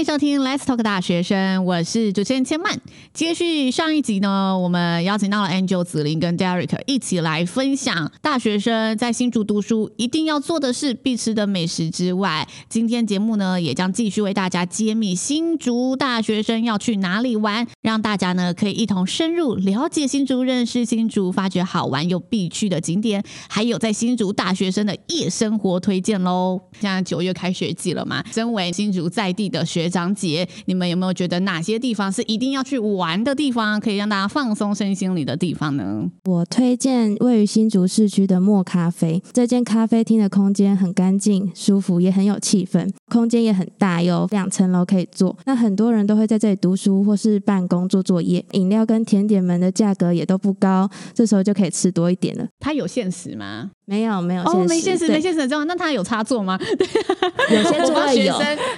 迎收听 Let's Talk 大学生，我是主持人千曼。接续上一集呢，我们邀请到了 Angel 子琳跟 Derek 一起来分享大学生在新竹读书一定要做的事、必吃的美食之外，今天节目呢也将继续为大家揭秘新竹大学生要去哪里玩，让大家呢可以一同深入了解新竹、认识新竹、发掘好玩又必去的景点，还有在新竹大学生的夜生活推荐喽。现在九月开学季了嘛，身为新竹在地的学长姐，你们有没有觉得哪些地方是一定要去玩的地方，可以让大家放松身心里的地方呢？我推荐位于新竹市区的墨咖啡，这间咖啡厅的空间很干净、舒服，也很有气氛，空间也很大，有两层楼可以坐。那很多人都会在这里读书或是办公做作业，饮料跟甜点们的价格也都不高，这时候就可以吃多一点了。它有限时吗？没有，没有哦，没限时，没限时这样。那它有插座吗？对，有些座位有，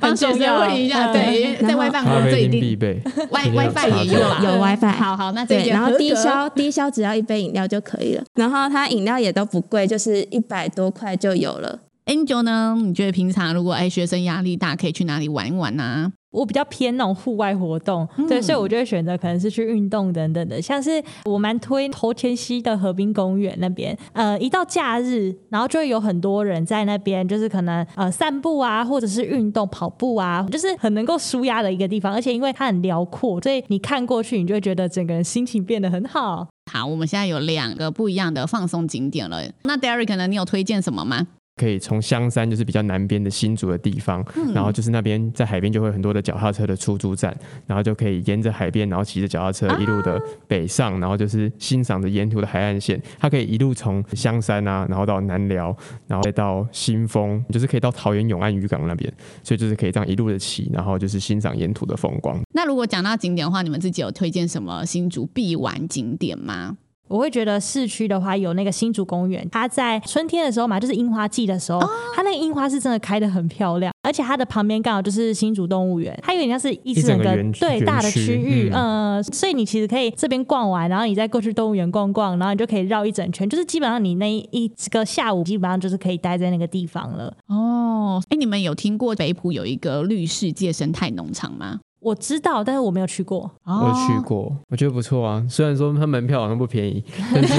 帮学生问一下。对，在外办公这一定必备，Wi WiFi 也有，有 WiFi。好好，那这对，然后低消低消只要一杯饮料就可以了。然后它饮料也都不贵，就是一百多块就有了。Angel 呢？你觉得平常如果哎学生压力大，可以去哪里玩一玩呢、啊？我比较偏那种户外活动，嗯、对，所以我就会选择可能是去运动等等的，像是我蛮推头前溪的河滨公园那边，呃，一到假日，然后就会有很多人在那边，就是可能呃散步啊，或者是运动跑步啊，就是很能够舒压的一个地方，而且因为它很辽阔，所以你看过去，你就会觉得整个人心情变得很好。好，我们现在有两个不一样的放松景点了，那 Derek 呢？你有推荐什么吗？可以从香山，就是比较南边的新竹的地方，嗯、然后就是那边在海边就会有很多的脚踏车的出租站，然后就可以沿着海边，然后骑着脚踏车一路的北上，啊、然后就是欣赏着沿途的海岸线。它可以一路从香山啊，然后到南寮，然后再到新丰，就是可以到桃园永安渔港那边，所以就是可以这样一路的骑，然后就是欣赏沿途的风光。那如果讲到景点的话，你们自己有推荐什么新竹必玩景点吗？我会觉得市区的话有那个新竹公园，它在春天的时候嘛，就是樱花季的时候，哦、它那个樱花是真的开的很漂亮，而且它的旁边刚好就是新竹动物园，它有点像是一整个对大的区域，嗯、呃，所以你其实可以这边逛完，然后你再过去动物园逛逛，然后你就可以绕一整圈，就是基本上你那一个下午基本上就是可以待在那个地方了。哦，哎，你们有听过北埔有一个绿世界生态农场吗？我知道，但是我没有去过。我去过，我觉得不错啊。虽然说它门票好像不便宜，但是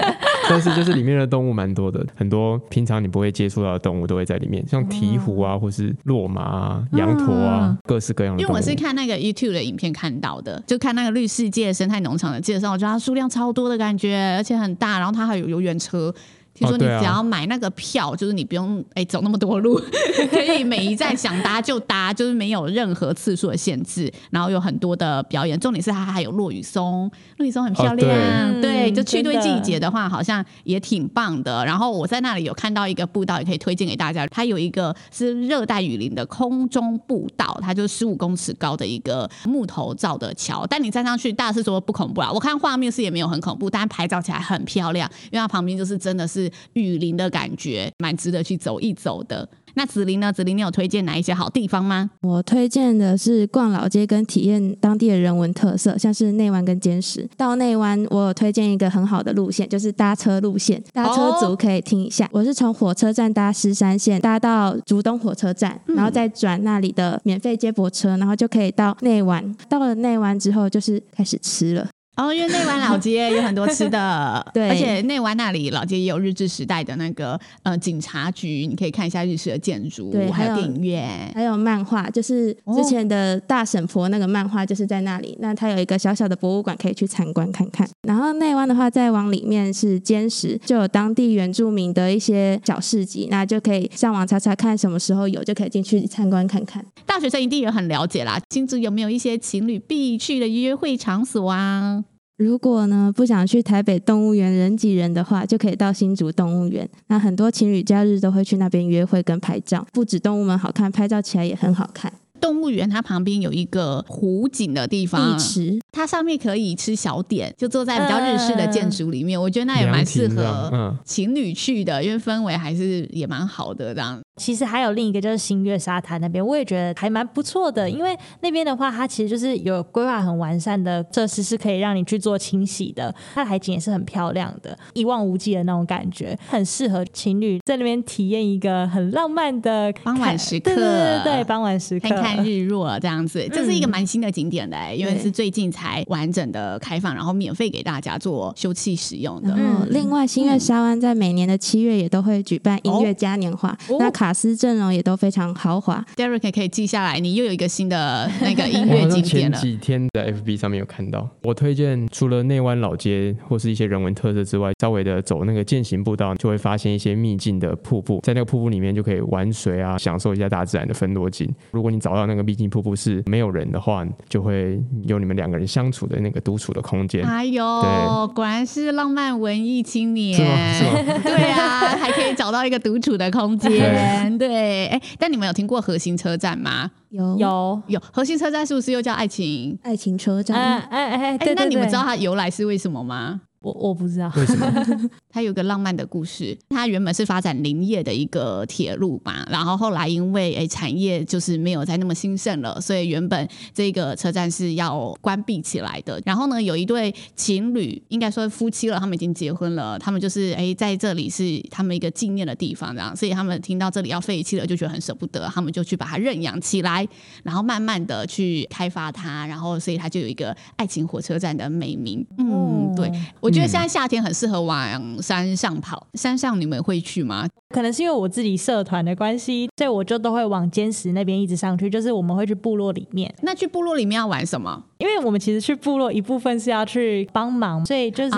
但是就是里面的动物蛮多的，很多平常你不会接触到的动物都会在里面，像鹈鹕啊，或是骆马啊、羊驼啊，各式各样的。因为我是看那个 YouTube 的影片看到的，就看那个绿世界生态农场的介绍，我觉得它数量超多的感觉，而且很大，然后它还有游园车。听说你只要买那个票，哦啊、就是你不用哎走那么多路，可以每一站想搭就搭，就是没有任何次数的限制，然后有很多的表演。重点是它还有落雨松，落雨松很漂亮，哦、对，对，就去对季节的话，好像也挺棒的。然后我在那里有看到一个步道，也可以推荐给大家。它有一个是热带雨林的空中步道，它就是十五公尺高的一个木头造的桥，但你站上去，大家是说不恐怖啊。我看画面是也没有很恐怖，但拍照起来很漂亮，因为它旁边就是真的是。雨林的感觉蛮值得去走一走的。那子琳呢？子琳，你有推荐哪一些好地方吗？我推荐的是逛老街跟体验当地的人文特色，像是内湾跟尖石。到内湾，我有推荐一个很好的路线，就是搭车路线。搭车族可以听一下，哦、我是从火车站搭狮山线，搭到竹东火车站，然后再转那里的免费接驳车，然后就可以到内湾。到了内湾之后，就是开始吃了。哦，因为内湾老街有很多吃的，对，而且内湾那里老街也有日治时代的那个呃警察局，你可以看一下日式的建筑，对，还有电影院，还有漫画，就是之前的大婶婆那个漫画就是在那里。哦、那它有一个小小的博物馆可以去参观看看。然后内湾的话，再往里面是坚石，就有当地原住民的一些小市集，那就可以上网查查看什么时候有，就可以进去参观看看。大学生一定也很了解啦，新竹有没有一些情侣必去的约会场所啊？如果呢，不想去台北动物园人挤人的话，就可以到新竹动物园。那很多情侣假日都会去那边约会跟拍照，不止动物们好看，拍照起来也很好看。动物园它旁边有一个湖景的地方，碧池，它上面可以吃小点，就坐在比较日式的建筑里面，呃、我觉得那也蛮适合情侣去的，因为氛围还是也蛮好的这样。其实还有另一个就是新月沙滩那边，我也觉得还蛮不错的，因为那边的话，它其实就是有规划很完善的设施，是可以让你去做清洗的。它的海景也是很漂亮的，一望无际的那种感觉，很适合情侣在那边体验一个很浪漫的傍晚时刻。对对对，对，傍晚时刻看看日落这样子，这是一个蛮新的景点的、欸，因为是最近才完整的开放，然后免费给大家做休憩使用的。嗯，另外新月沙湾在每年的七月也都会举办音乐嘉年华，哦、那卡司阵容也都非常豪华。Derek 可以记下来，你又有一个新的那个音乐 景点了。前几天的 FB 上面有看到，我推荐除了内湾老街或是一些人文特色之外，稍微的走那个践行步道，就会发现一些秘境的瀑布，在那个瀑布里面就可以玩水啊，享受一下大自然的芬多精。如果你找到那个秘境瀑布是没有人的话，就会有你们两个人相处的那个独处的空间。哎呦，对，果然是浪漫文艺青年，是吗？是吗？对啊，还可以找到一个独处的空间。对，哎，但你们有听过核心车站吗？有有有，核心车站是不是又叫爱情爱情车站？哎哎哎，对对对，那你们知道它由来是为什么吗？我我不知道为什么，它有个浪漫的故事。它原本是发展林业的一个铁路嘛，然后后来因为诶产业就是没有再那么兴盛了，所以原本这个车站是要关闭起来的。然后呢，有一对情侣，应该说夫妻了，他们已经结婚了，他们就是诶在这里是他们一个纪念的地方，这样，所以他们听到这里要废弃了，就觉得很舍不得，他们就去把它认养起来，然后慢慢的去开发它，然后所以它就有一个爱情火车站的美名。嗯，对我。我觉得现在夏天很适合往山上跑，山上你们会去吗？可能是因为我自己社团的关系，所以我就都会往尖石那边一直上去。就是我们会去部落里面。那去部落里面要玩什么？因为我们其实去部落一部分是要去帮忙，所以就是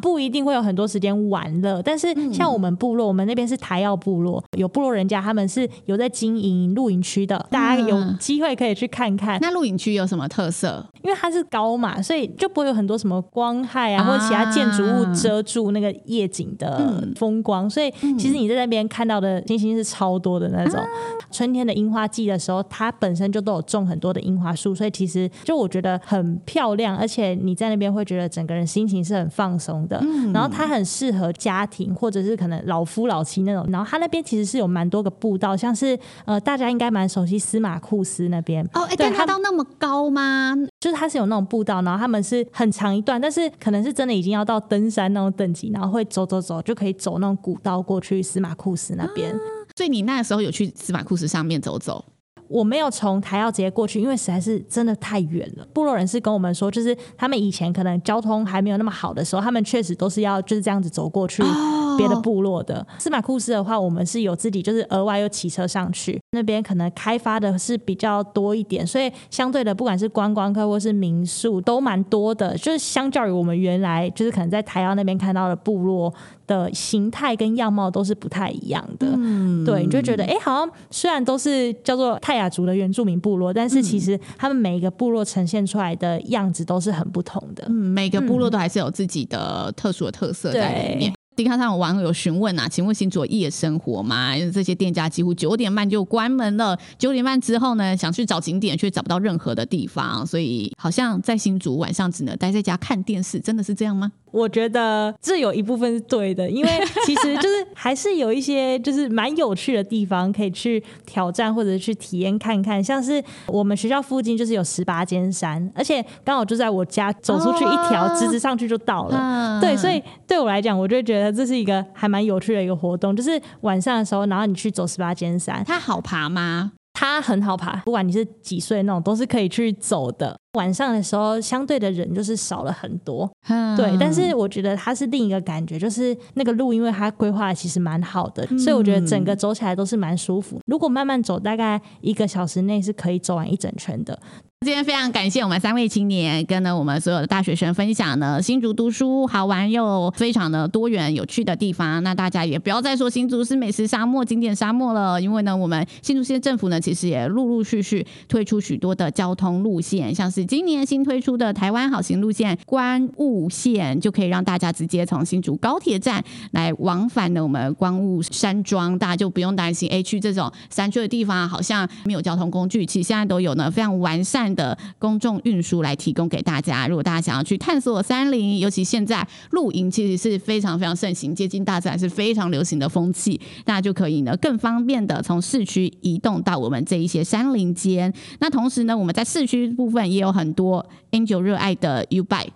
不一定会有很多时间玩乐。但是像我们部落，我们那边是台药部落，有部落人家他们是有在经营露营区的，大家有机会可以去看看。那露营区有什么特色？因为它是高嘛，所以就不会有很多什么光害啊，或者其他建筑物遮住那个夜景的风光。所以其实你。在那边看到的星星是超多的那种，春天的樱花季的时候，它本身就都有种很多的樱花树，所以其实就我觉得很漂亮，而且你在那边会觉得整个人心情是很放松的。然后它很适合家庭或者是可能老夫老妻那种。然后它那边其实是有蛮多个步道，像是呃大家应该蛮熟悉司马库斯那边哦，哎，对，它到那么高吗？就是它是有那种步道，然后他们是很长一段，但是可能是真的已经要到登山那种等级，然后会走走走就可以走那种古道过去司马库斯那边。所以你那时候有去司马库斯上面走走？我没有从台澳直接过去，因为实在是真的太远了。部落人士跟我们说，就是他们以前可能交通还没有那么好的时候，他们确实都是要就是这样子走过去别的部落的。司马库斯的话，我们是有自己就是额外又骑车上去，那边可能开发的是比较多一点，所以相对的不管是观光客或是民宿都蛮多的。就是相较于我们原来就是可能在台澳那边看到的部落的形态跟样貌都是不太一样的。嗯，对，你就觉得哎、欸，好像虽然都是叫做泰雅族的原住民部落，但是其实他们每一个部落呈现出来的样子都是很不同的。嗯，每个部落都还是有自己的特殊的特色在里面。地看上有网友询问啊，请问新竹夜生活吗？因为这些店家几乎九点半就关门了。九点半之后呢，想去找景点却找不到任何的地方，所以好像在新竹晚上只能待在家看电视，真的是这样吗？我觉得这有一部分是对的，因为 其实就是还是有一些就是蛮有趣的地方可以去挑战或者去体验看看，像是我们学校附近就是有十八间山，而且刚好就在我家走出去一条直直上去就到了。对，所以对我来讲，我就觉得这是一个还蛮有趣的一个活动，就是晚上的时候，然后你去走十八间山，它好爬吗？它很好爬，不管你是几岁那种，都是可以去走的。晚上的时候，相对的人就是少了很多，嗯、对。但是我觉得它是另一个感觉，就是那个路，因为它规划其实蛮好的，嗯、所以我觉得整个走起来都是蛮舒服。如果慢慢走，大概一个小时内是可以走完一整圈的。今天非常感谢我们三位青年跟呢我们所有的大学生分享呢新竹读书好玩又非常的多元有趣的地方。那大家也不要再说新竹是美食沙漠、景点沙漠了，因为呢我们新竹县政府呢其实也陆陆续续推出许多的交通路线，像是。今年新推出的台湾好行路线观雾线，就可以让大家直接从新竹高铁站来往返的我们观雾山庄，大家就不用担心，哎，去这种山区的地方好像没有交通工具，其实现在都有呢非常完善的公众运输来提供给大家。如果大家想要去探索山林，尤其现在露营其实是非常非常盛行，接近大自然是非常流行的风气，大家就可以呢更方便的从市区移动到我们这一些山林间。那同时呢，我们在市区部分也有很多 Angel 热爱的 U Bike，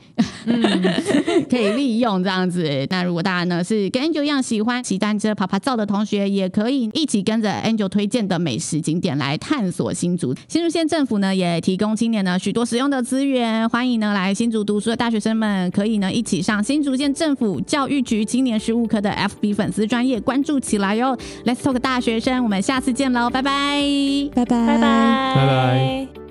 可以利用这样子。那如果大家呢是跟 Angel 一样喜欢骑单车、爬爬照的同学，也可以一起跟着 Angel 推荐的美食景点来探索新竹。新竹县政府呢也提供青年呢许多实用的资源，欢迎呢来新竹读书的大学生们可以呢一起上新竹县政府教育局青年事务科的 FB 粉丝专业关注起来哟。Let's talk 大学生，我们下次见喽，拜拜，拜拜，拜拜，拜拜。